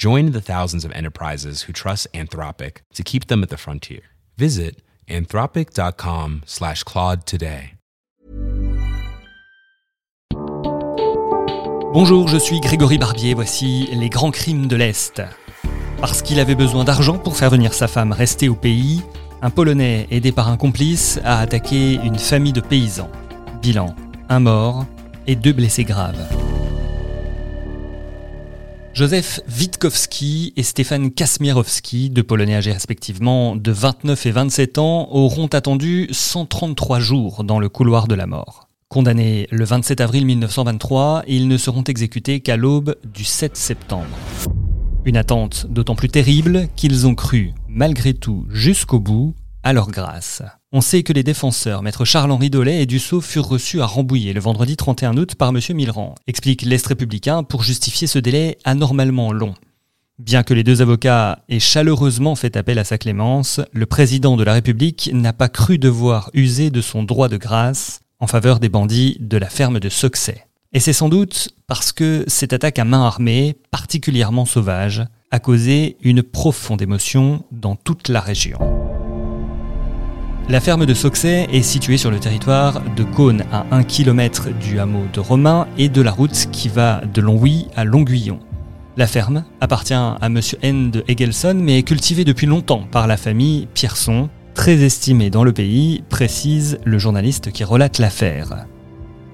Join the thousands of enterprises who trust Anthropic to keep them at the frontier. Visit anthropic.com/claude today. Bonjour, je suis Grégory Barbier, voici les grands crimes de l'Est. Parce qu'il avait besoin d'argent pour faire venir sa femme rester au pays, un Polonais aidé par un complice a attaqué une famille de paysans. Bilan, un mort et deux blessés graves. Joseph Witkowski et Stéphane Kasmierowski, deux Polonais âgés respectivement de 29 et 27 ans, auront attendu 133 jours dans le couloir de la mort. Condamnés le 27 avril 1923, ils ne seront exécutés qu'à l'aube du 7 septembre. Une attente d'autant plus terrible qu'ils ont cru, malgré tout, jusqu'au bout, à leur grâce. On sait que les défenseurs, maître Charles-Henri Dollet et Dussault, furent reçus à Rambouillet le vendredi 31 août par M. Milran, explique l'Est républicain pour justifier ce délai anormalement long. Bien que les deux avocats aient chaleureusement fait appel à sa clémence, le président de la République n'a pas cru devoir user de son droit de grâce en faveur des bandits de la ferme de Succès. Et c'est sans doute parce que cette attaque à main armée, particulièrement sauvage, a causé une profonde émotion dans toute la région. La ferme de Soxay est située sur le territoire de Cône, à 1 km du hameau de Romain et de la route qui va de Longwy à Longuillon. La ferme appartient à M. N. de Egelson, mais est cultivée depuis longtemps par la famille Pierson, très estimée dans le pays, précise le journaliste qui relate l'affaire.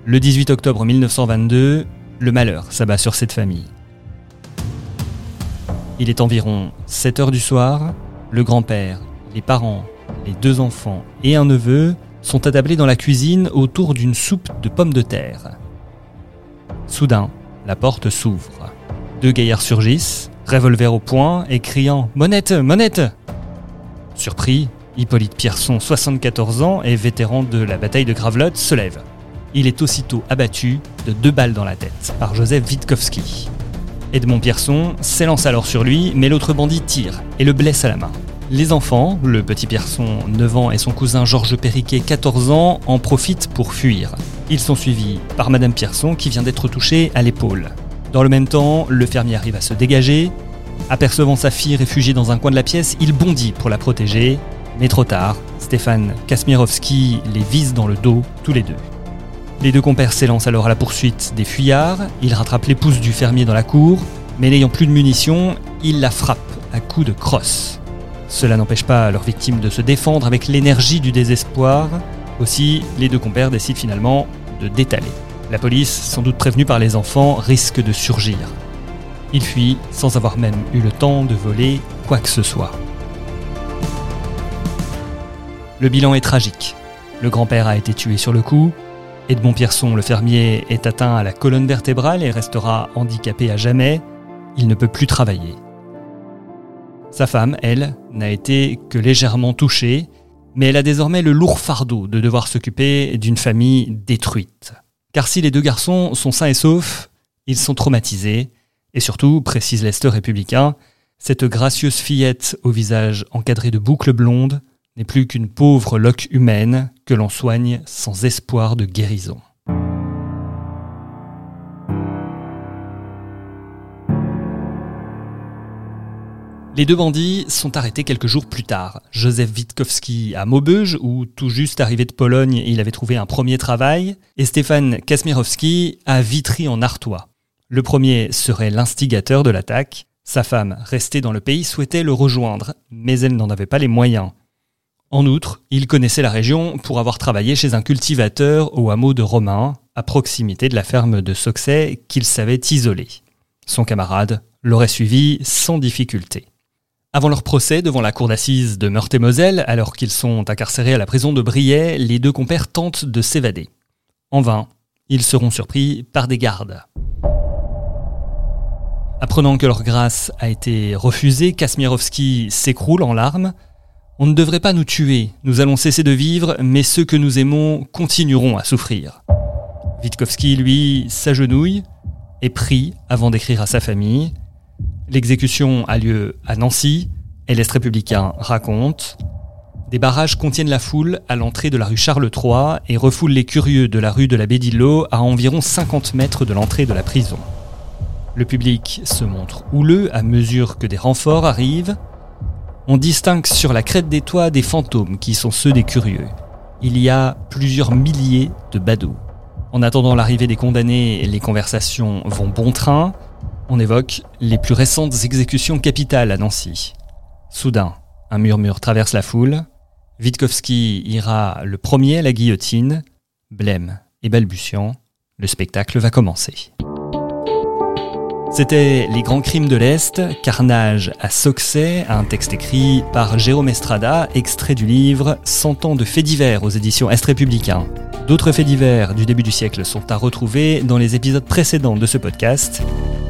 Le 18 octobre 1922, le malheur s'abat sur cette famille. Il est environ 7 heures du soir, le grand-père, les parents, les deux enfants et un neveu sont attablés dans la cuisine autour d'une soupe de pommes de terre. Soudain, la porte s'ouvre. Deux gaillards surgissent, revolver au poing et criant Monette, monette Surpris, Hippolyte Pierson, 74 ans et vétéran de la bataille de Gravelotte, se lève. Il est aussitôt abattu de deux balles dans la tête par Joseph Witkowski. Edmond Pierson s'élance alors sur lui, mais l'autre bandit tire et le blesse à la main. Les enfants, le petit Pierson 9 ans et son cousin Georges Perriquet 14 ans, en profitent pour fuir. Ils sont suivis par Madame Pierson qui vient d'être touchée à l'épaule. Dans le même temps, le fermier arrive à se dégager. Apercevant sa fille réfugiée dans un coin de la pièce, il bondit pour la protéger. Mais trop tard, Stéphane Kasmierowski les vise dans le dos, tous les deux. Les deux compères s'élancent alors à la poursuite des fuyards. Ils rattrapent l'épouse du fermier dans la cour, mais n'ayant plus de munitions, ils la frappent à coups de crosse. Cela n'empêche pas leurs victimes de se défendre avec l'énergie du désespoir. Aussi, les deux compères décident finalement de détaler. La police, sans doute prévenue par les enfants, risque de surgir. Ils fuient sans avoir même eu le temps de voler quoi que ce soit. Le bilan est tragique. Le grand-père a été tué sur le coup. Edmond Pierson, le fermier, est atteint à la colonne vertébrale et restera handicapé à jamais. Il ne peut plus travailler. Sa femme, elle, n'a été que légèrement touchée, mais elle a désormais le lourd fardeau de devoir s'occuper d'une famille détruite. Car si les deux garçons sont sains et saufs, ils sont traumatisés, et surtout, précise l'Est républicain, cette gracieuse fillette au visage encadré de boucles blondes n'est plus qu'une pauvre loque humaine que l'on soigne sans espoir de guérison. Les deux bandits sont arrêtés quelques jours plus tard. Joseph Witkowski à Maubeuge, où tout juste arrivé de Pologne, il avait trouvé un premier travail, et Stéphane Kasmierowski à Vitry en Artois. Le premier serait l'instigateur de l'attaque. Sa femme, restée dans le pays, souhaitait le rejoindre, mais elle n'en avait pas les moyens. En outre, il connaissait la région pour avoir travaillé chez un cultivateur au hameau de Romain, à proximité de la ferme de Soxay, qu'il savait isoler. Son camarade l'aurait suivi sans difficulté. Avant leur procès devant la cour d'assises de Meurthe-et-Moselle, alors qu'ils sont incarcérés à la prison de Briey, les deux compères tentent de s'évader. En vain, ils seront surpris par des gardes. Apprenant que leur grâce a été refusée, Kasmierowski s'écroule en larmes. On ne devrait pas nous tuer, nous allons cesser de vivre, mais ceux que nous aimons continueront à souffrir. Witkowski, lui, s'agenouille et prie avant d'écrire à sa famille. L'exécution a lieu à Nancy, et l'Est républicain raconte Des barrages contiennent la foule à l'entrée de la rue Charles III et refoulent les curieux de la rue de la Bédillo à environ 50 mètres de l'entrée de la prison. Le public se montre houleux à mesure que des renforts arrivent. On distingue sur la crête des toits des fantômes qui sont ceux des curieux. Il y a plusieurs milliers de badauds. En attendant l'arrivée des condamnés, les conversations vont bon train. On évoque les plus récentes exécutions capitales à Nancy. Soudain, un murmure traverse la foule. Witkowski ira le premier à la guillotine. Blême et balbutiant, le spectacle va commencer. C'était Les Grands Crimes de l'Est, Carnage à Soxay, un texte écrit par Jérôme Estrada, extrait du livre 100 ans de faits divers aux éditions Est républicain. D'autres faits divers du début du siècle sont à retrouver dans les épisodes précédents de ce podcast.